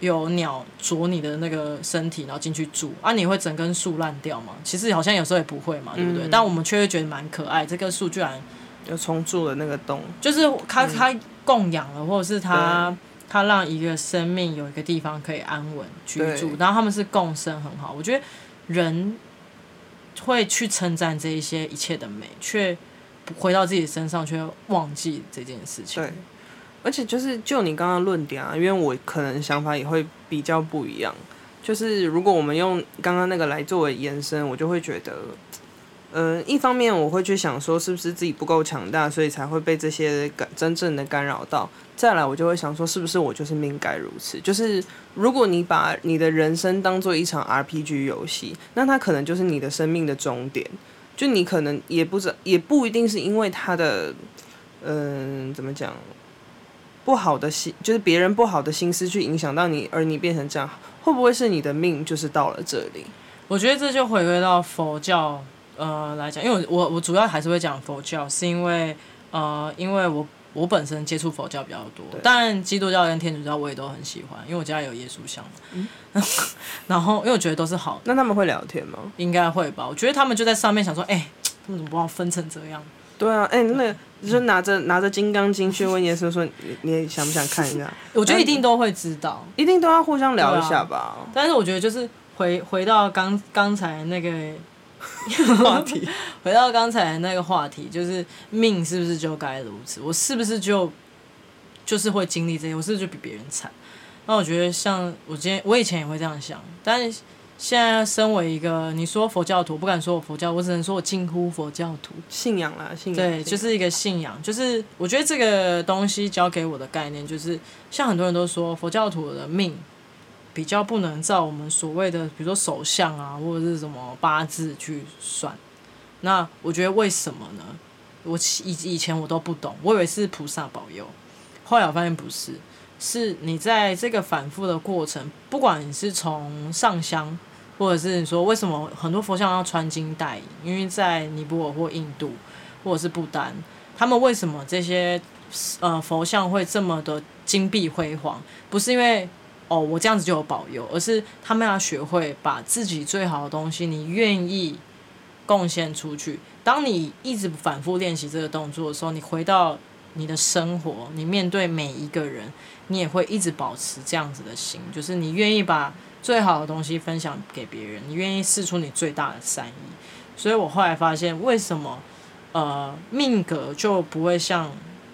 有鸟啄你的那个身体，然后进去住，啊，你会整根树烂掉吗？其实好像有时候也不会嘛，对不对？嗯、但我们却会觉得蛮可爱，这棵树居然有虫蛀的那个洞，就是它它供养了，或者是它它让一个生命有一个地方可以安稳居住，然后他们是共生很好。我觉得人。会去称赞这一些一切的美，却回到自己身上，却忘记这件事情。对，而且就是就你刚刚论点啊，因为我可能想法也会比较不一样。就是如果我们用刚刚那个来作为延伸，我就会觉得，呃，一方面我会去想说，是不是自己不够强大，所以才会被这些干真正的干扰到。再来，我就会想说，是不是我就是命该如此？就是如果你把你的人生当做一场 RPG 游戏，那它可能就是你的生命的终点。就你可能也不知，也不一定是因为他的，嗯、怎么讲，不好的心，就是别人不好的心思去影响到你，而你变成这样，会不会是你的命就是到了这里？我觉得这就回归到佛教，呃，来讲，因为我我我主要还是会讲佛教，是因为，呃，因为我。我本身接触佛教比较多，但基督教跟天主教我也都很喜欢，因为我家里有耶稣像。嗯、[LAUGHS] 然后因为我觉得都是好的。那他们会聊天吗？应该会吧。我觉得他们就在上面想说，哎、欸，他们怎么把我分成这样？对啊，哎、欸，那个就拿着拿着《金刚经》去问耶稣说，你你也想不想看一下？[LAUGHS] 我觉得一定都会知道，一定都要互相聊一下吧。啊、但是我觉得就是回回到刚刚才那个。[LAUGHS] 话题 [LAUGHS] 回到刚才那个话题，就是命是不是就该如此？我是不是就就是会经历这些？我是不是就比别人惨？那我觉得，像我今天，我以前也会这样想，但是现在身为一个你说佛教徒，不敢说我佛教，我只能说我近乎佛教徒，信仰啦，信仰，对，就是一个信仰。就是我觉得这个东西教给我的概念，就是像很多人都说佛教徒的命。比较不能照我们所谓的，比如说手相啊，或者是什么八字去算。那我觉得为什么呢？我以以前我都不懂，我以为是菩萨保佑，后来我发现不是，是你在这个反复的过程，不管你是从上香，或者是你说为什么很多佛像要穿金戴银，因为在尼泊尔或印度或者是不丹，他们为什么这些呃佛像会这么的金碧辉煌？不是因为。哦，我这样子就有保佑，而是他们要学会把自己最好的东西，你愿意贡献出去。当你一直反复练习这个动作的时候，你回到你的生活，你面对每一个人，你也会一直保持这样子的心，就是你愿意把最好的东西分享给别人，你愿意试出你最大的善意。所以我后来发现，为什么呃命格就不会像。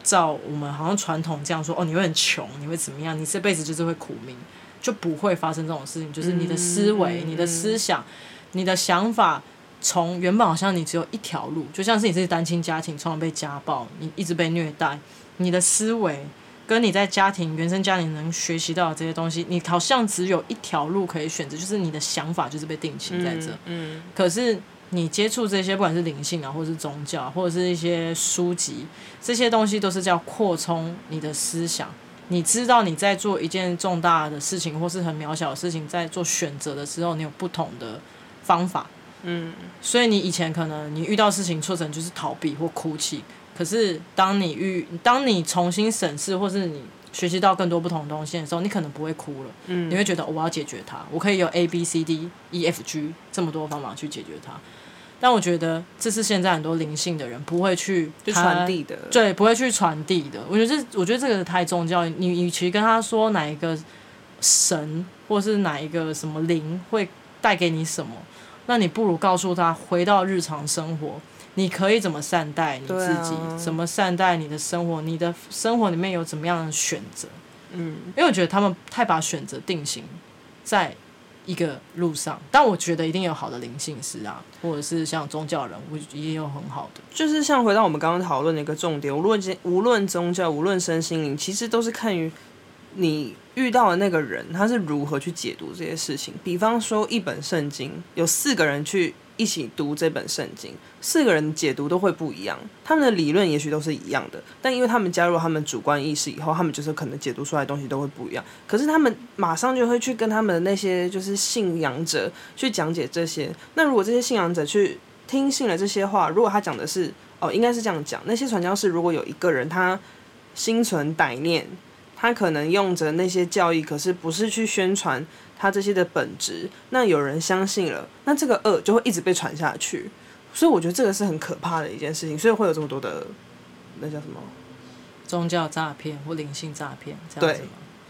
照我们好像传统这样说哦，你会很穷，你会怎么样？你这辈子就是会苦命，就不会发生这种事情。就是你的思维、嗯、你的思想、嗯、你的想法，从原本好像你只有一条路，就像是你是单亲家庭，从小被家暴，你一直被虐待，你的思维跟你在家庭原生家庭能学习到的这些东西，你好像只有一条路可以选择，就是你的想法就是被定型在这。嗯，嗯可是。你接触这些，不管是灵性啊，或者是宗教，或者是一些书籍，这些东西都是叫扩充你的思想。你知道你在做一件重大的事情，或是很渺小的事情，在做选择的时候，你有不同的方法。嗯，所以你以前可能你遇到事情挫折就是逃避或哭泣，可是当你遇，当你重新审视，或是你学习到更多不同的东西的时候，你可能不会哭了。嗯，你会觉得我要解决它，我可以有 A B C D E F G 这么多方法去解决它。但我觉得这是现在很多灵性的人不会去传递的，对，不会去传递的。我觉得这，我觉得这个太宗教。你与其跟他说哪一个神，或是哪一个什么灵会带给你什么，那你不如告诉他，回到日常生活，你可以怎么善待你自己，啊、怎么善待你的生活，你的生活里面有怎么样的选择。嗯，因为我觉得他们太把选择定型在一个路上，但我觉得一定有好的灵性师啊，或者是像宗教人物也有很好的。就是像回到我们刚刚讨论的一个重点，无论无论宗教，无论身心灵，其实都是看于你遇到的那个人他是如何去解读这些事情。比方说，一本圣经有四个人去。一起读这本圣经，四个人解读都会不一样，他们的理论也许都是一样的，但因为他们加入他们主观意识以后，他们就是可能解读出来的东西都会不一样。可是他们马上就会去跟他们的那些就是信仰者去讲解这些。那如果这些信仰者去听信了这些话，如果他讲的是哦，应该是这样讲，那些传教士如果有一个人他心存歹念，他可能用着那些教义，可是不是去宣传。他这些的本质，那有人相信了，那这个恶就会一直被传下去，所以我觉得这个是很可怕的一件事情，所以会有这么多的那叫什么？宗教诈骗或灵性诈骗，对，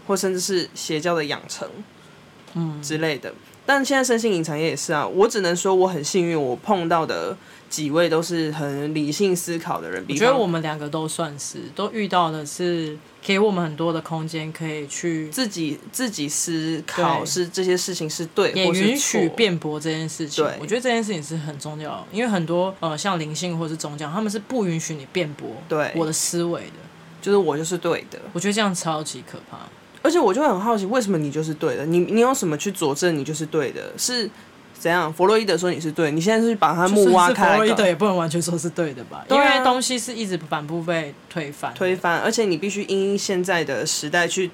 或甚至是邪教的养成，嗯之类的。但现在身心灵产业也是啊，我只能说我很幸运，我碰到的。几位都是很理性思考的人，我觉得我们两个都算是，都遇到的是给我们很多的空间，可以去自己自己思考，是这些事情是对，也允许辩驳这件事情。对，我觉得这件事情是很重要，因为很多呃像灵性或是宗教，他们是不允许你辩驳对我的思维的，就是我就是对的。我觉得这样超级可怕，而且我就很好奇，为什么你就是对的？你你有什么去佐证你就是对的？是？怎样？弗洛伊德说你是对，你现在是把他墓挖开。弗洛伊德也不能完全说是对的吧？啊、因为东西是一直反复被推翻。推翻，而且你必须因现在的时代去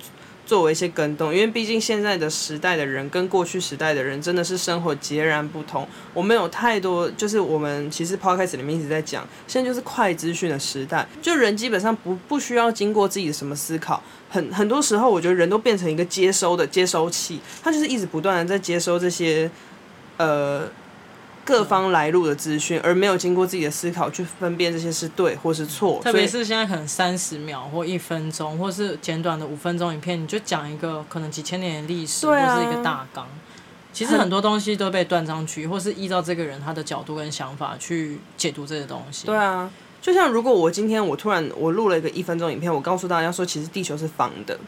作为一些更动，因为毕竟现在的时代的人跟过去时代的人真的是生活截然不同。我们有太多，就是我们其实 Podcast 里面一直在讲，现在就是快资讯的时代，就人基本上不不需要经过自己的什么思考，很很多时候我觉得人都变成一个接收的接收器，他就是一直不断的在接收这些。呃，各方来路的资讯，而没有经过自己的思考去分辨这些是对或是错。特别是现在可能三十秒或一分钟，或是简短的五分钟影片，你就讲一个可能几千年的历史，或是一个大纲。其实很多东西都被断章取义，或是依照这个人他的角度跟想法去解读这些东西。对啊，就像如果我今天我突然我录了一个一分钟影片，我告诉大家说，其实地球是方的。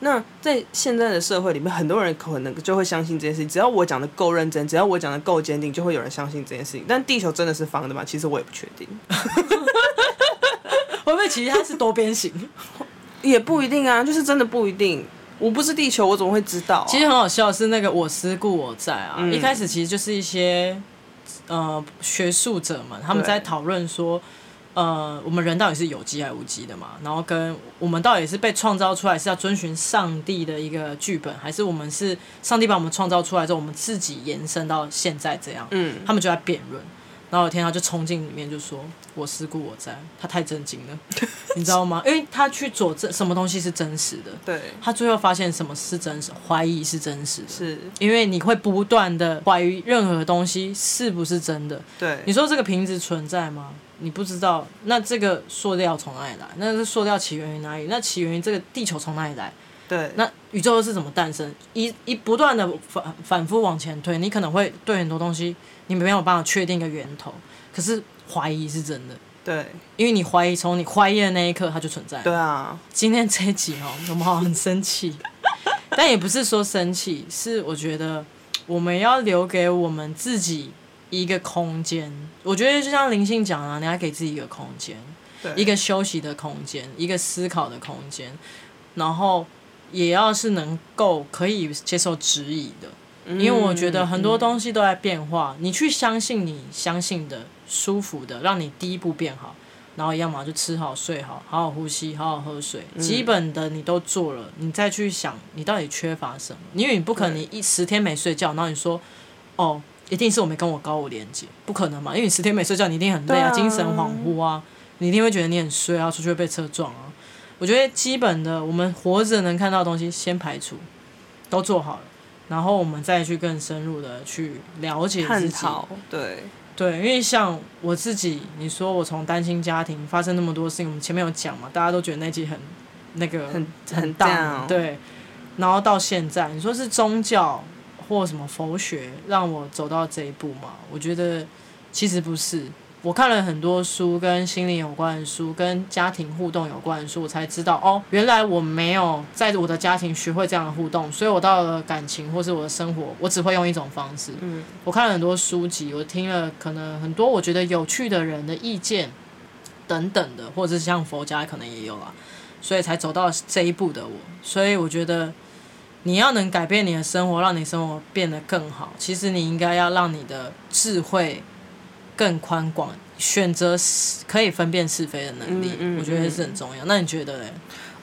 那在现在的社会里面，很多人可能就会相信这件事情。只要我讲的够认真，只要我讲的够坚定，就会有人相信这件事情。但地球真的是方的吗？其实我也不确定。会不会其实它是多边形？也不一定啊，就是真的不一定。我不是地球，我怎么会知道啊？其实很好笑的是那个我思故我在啊，嗯，一开始其实就是一些呃学术者们他们在讨论说。呃，我们人到底是有机还是无机的嘛？然后跟我们到底是被创造出来是要遵循上帝的一个剧本，还是我们是上帝把我们创造出来之后，我们自己延伸到现在这样？嗯，他们就在辩论。然后有天他就冲进里面就说：“我思故我在。”他太震惊了，[LAUGHS] 你知道吗？因为他去佐证什么东西是真实的。对。他最后发现什么是真实，怀疑是真实的。是。因为你会不断的怀疑任何东西是不是真的。对。你说这个瓶子存在吗？你不知道，那这个塑料从哪里来？那这塑料起源于哪里？那起源于这个地球从哪里来？对，那宇宙是怎么诞生？一一不断的反反复往前推，你可能会对很多东西你没有办法确定一个源头，可是怀疑是真的。对，因为你怀疑，从你怀疑的那一刻它就存在。对啊，今天这一集哦，我们好像很生气，[LAUGHS] 但也不是说生气，是我觉得我们要留给我们自己。一个空间，我觉得就像灵性讲啊，你要给自己一个空间，一个休息的空间，一个思考的空间，然后也要是能够可以接受质疑的，因为我觉得很多东西都在变化，你去相信你相信的舒服的，让你第一步变好，然后要么就吃好睡好，好好呼吸，好好喝水，基本的你都做了，你再去想你到底缺乏什么，因为你不可能你一十天没睡觉，然后你说哦。一定是我没跟我高我连接，不可能嘛？因为你十天没睡觉，你一定很累啊，精神恍惚啊，你一定会觉得你很衰啊，出去会被车撞啊。我觉得基本的，我们活着能看到的东西先排除，都做好了，然后我们再去更深入的去了解自己。对对，因为像我自己，你说我从单亲家庭发生那么多事情，我们前面有讲嘛，大家都觉得那集很那个很很大，对，然后到现在，你说是宗教。或什么佛学让我走到这一步吗？我觉得其实不是，我看了很多书，跟心灵有关的书，跟家庭互动有关的书，我才知道哦，原来我没有在我的家庭学会这样的互动，所以我到了感情或是我的生活，我只会用一种方式。嗯，我看了很多书籍，我听了可能很多我觉得有趣的人的意见等等的，或者是像佛家可能也有啊，所以才走到这一步的我。所以我觉得你要能改变你的生活，让你生活变得更好，其实你应该要让你的智慧。更宽广，选择可以分辨是非的能力，嗯嗯、我觉得是很重要。那你觉得嘞？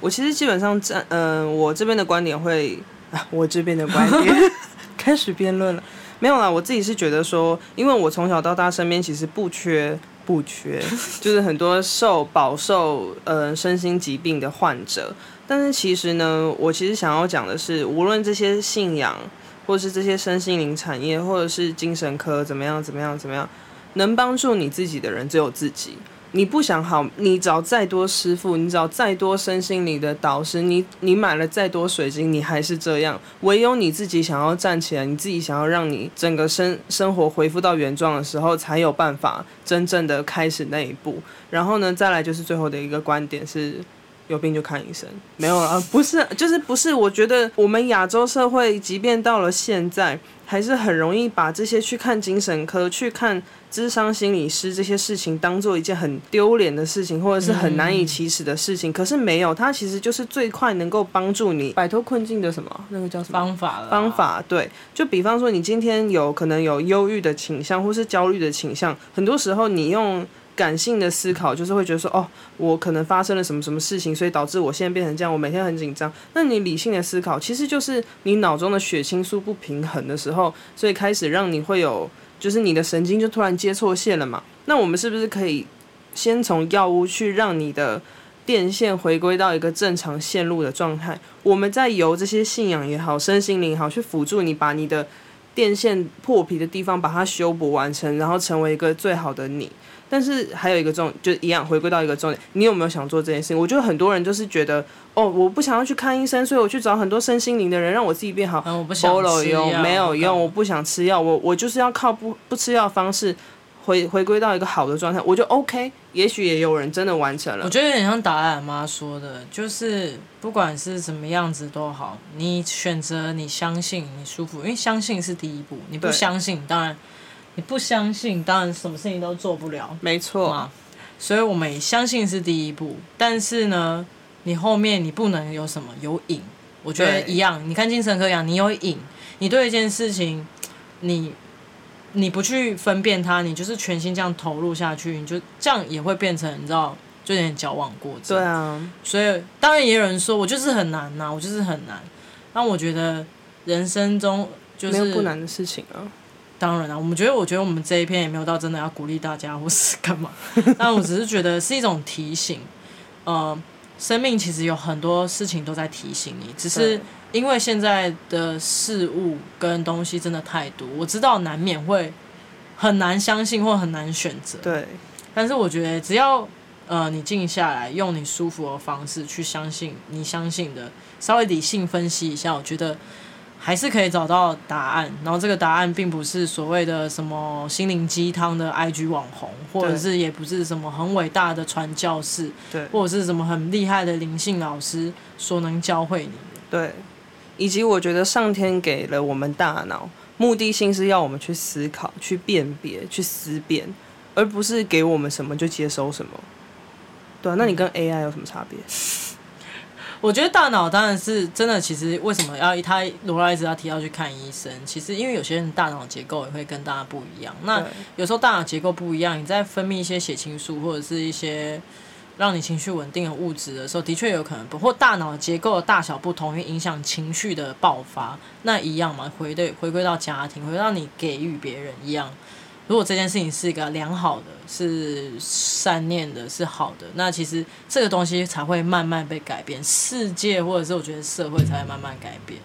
我其实基本上站，嗯、呃，我这边的观点会，啊、[LAUGHS] 我这边的观点 [LAUGHS] 开始辩论了。没有啦，我自己是觉得说，因为我从小到大身边其实不缺不缺，[LAUGHS] 就是很多受饱受呃身心疾病的患者。但是其实呢，我其实想要讲的是，无论这些信仰，或是这些身心灵产业，或者是精神科怎么样怎么样怎么样。能帮助你自己的人只有自己。你不想好，你找再多师傅，你找再多身心灵的导师，你你买了再多水晶，你还是这样。唯有你自己想要站起来，你自己想要让你整个生生活恢复到原状的时候，才有办法真正的开始那一步。然后呢，再来就是最后的一个观点是，有病就看医生。没有了，不是，就是不是。我觉得我们亚洲社会，即便到了现在，还是很容易把这些去看精神科、去看。智商心理师这些事情当做一件很丢脸的事情，或者是很难以启齿的事情，嗯、可是没有，它其实就是最快能够帮助你摆脱困境的什么？那个叫什么方法？方法对，就比方说你今天有可能有忧郁的倾向，或是焦虑的倾向，很多时候你用感性的思考，就是会觉得说，哦，我可能发生了什么什么事情，所以导致我现在变成这样，我每天很紧张。那你理性的思考，其实就是你脑中的血清素不平衡的时候，所以开始让你会有。就是你的神经就突然接错线了嘛？那我们是不是可以先从药物去让你的电线回归到一个正常线路的状态？我们再由这些信仰也好、身心灵也好去辅助你，把你的电线破皮的地方把它修补完成，然后成为一个最好的你。但是还有一个重，就一样回归到一个重点，你有没有想做这件事情？我觉得很多人就是觉得，哦，我不想要去看医生，所以我去找很多身心灵的人，让我自己变好。嗯，我不想吃药，没有用，我不想吃药，我我就是要靠不不吃药方式回回归到一个好的状态，我就 OK。也许也有人真的完成了。我觉得有点像达赖妈说的，就是不管是什么样子都好，你选择你相信你舒服，因为相信是第一步，你不相信当然。你不相信，当然什么事情都做不了。没错嘛，所以我们相信是第一步，但是呢，你后面你不能有什么有瘾。我觉得一样，你看精神科一样，你有瘾，你对一件事情，你你不去分辨它，你就是全心这样投入下去，你就这样也会变成你知道，就有点矫枉过正。对啊，所以当然也有人说我就是很难呐、啊，我就是很难。那我觉得人生中就是没有不难的事情啊。当然了，我们觉得，我觉得我们这一篇也没有到真的要鼓励大家或是干嘛，[LAUGHS] 但我只是觉得是一种提醒。呃，生命其实有很多事情都在提醒你，只是因为现在的事物跟东西真的太多，我知道难免会很难相信或很难选择。对，但是我觉得只要呃你静下来，用你舒服的方式去相信你相信的，稍微理性分析一下，我觉得。还是可以找到答案，然后这个答案并不是所谓的什么心灵鸡汤的 IG 网红，或者是也不是什么很伟大的传教士，对，或者是什么很厉害的灵性老师所能教会你的。对，以及我觉得上天给了我们大脑，目的性是要我们去思考、去辨别、去思辨，而不是给我们什么就接收什么。对啊，那你跟 AI 有什么差别？我觉得大脑当然是真的。其实为什么要他罗拉一直要提到去看医生？其实因为有些人大脑结构也会跟大家不一样。那有时候大脑结构不一样，你在分泌一些血清素或者是一些让你情绪稳定的物质的时候，的确有可能不或大脑结构的大小不同，会影响情绪的爆发。那一样嘛，回对回归到家庭，回到你给予别人一样。如果这件事情是一个良好的，是善念的，是好的，那其实这个东西才会慢慢被改变，世界或者是我觉得社会才会慢慢改变。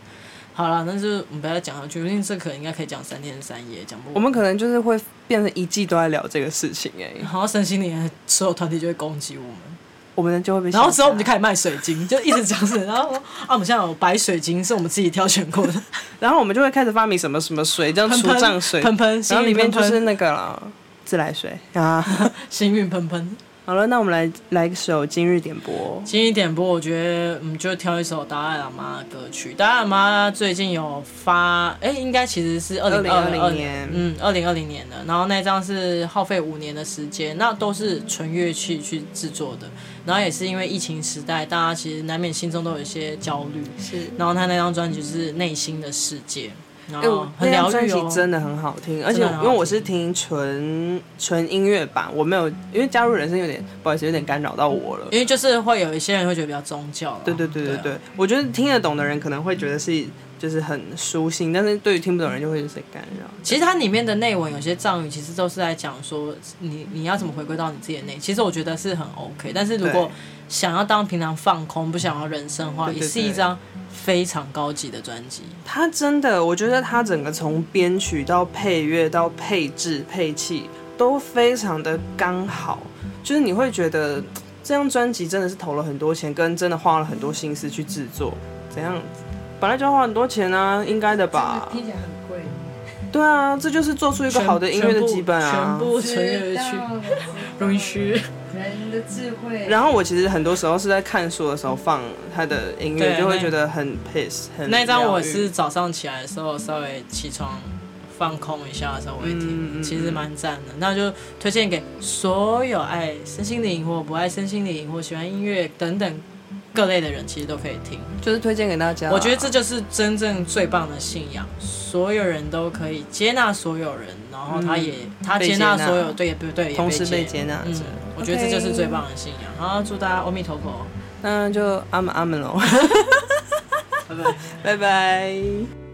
好了，但是我们不要再讲下去，因为这可能应该可以讲三天三夜，讲不完。我们可能就是会变成一季都在聊这个事情哎、欸，然后身心灵所有团体就会攻击我们。我们就会被，然后之后我们就开始卖水晶，就一直讲是，然后啊，我们现在有白水晶，是我们自己挑选过的，[LAUGHS] 然后我们就会开始发明什么什么水，这样除障水，喷喷，然后里面就是那个啦，自来水啊，[LAUGHS] 幸运喷喷。好了，那我们来来一首今日点播。今日点播，我觉得我们就挑一首达赖喇嘛的歌曲。达赖喇嘛最近有发，哎、欸，应该其实是二零二零年，嗯，二零二零年的。然后那张是耗费五年的时间，那都是纯乐器去制作的。然后也是因为疫情时代，大家其实难免心中都有一些焦虑。是。然后他那张专辑是内心的世界。哎，那张专辑真的很好听，而且因为我是听纯纯音乐版，我没有因为加入人声有点不好意思，有点干扰到我了。因为就是会有一些人会觉得比较宗教，对对对对对，我觉得听得懂的人可能会觉得是就是很舒心，但是对于听不懂人就会有些干扰。其实它里面的内文有些藏语，其实都是在讲说你你要怎么回归到你自己的内。其实我觉得是很 OK，但是如果想要当平常放空，不想要人生的话，也是一张。非常高级的专辑，它真的，我觉得它整个从编曲到配乐到配置配器都非常的刚好，就是你会觉得这张专辑真的是投了很多钱，跟真的花了很多心思去制作，怎样？本来就要花很多钱啊，应该的吧？听起来很贵。对啊，这就是做出一个好的音乐的基本啊，全部存乐去，容易虚。人的智慧。然后我其实很多时候是在看书的时候放他的音乐，就会觉得很 peace。那一张我是早上起来的时候稍微起床放空一下的时候我会听，其实蛮赞的。那就推荐给所有爱身心灵或不爱身心灵或喜欢音乐等等各类的人，其实都可以听。就是推荐给大家。我觉得这就是真正最棒的信仰，所有人都可以接纳所有人，然后他也他接纳所有，对不对？同时被接纳。我觉得这就是最棒的信仰。好，祝大家阿弥陀佛。那就阿门阿门喽。[LAUGHS] 拜拜，拜拜。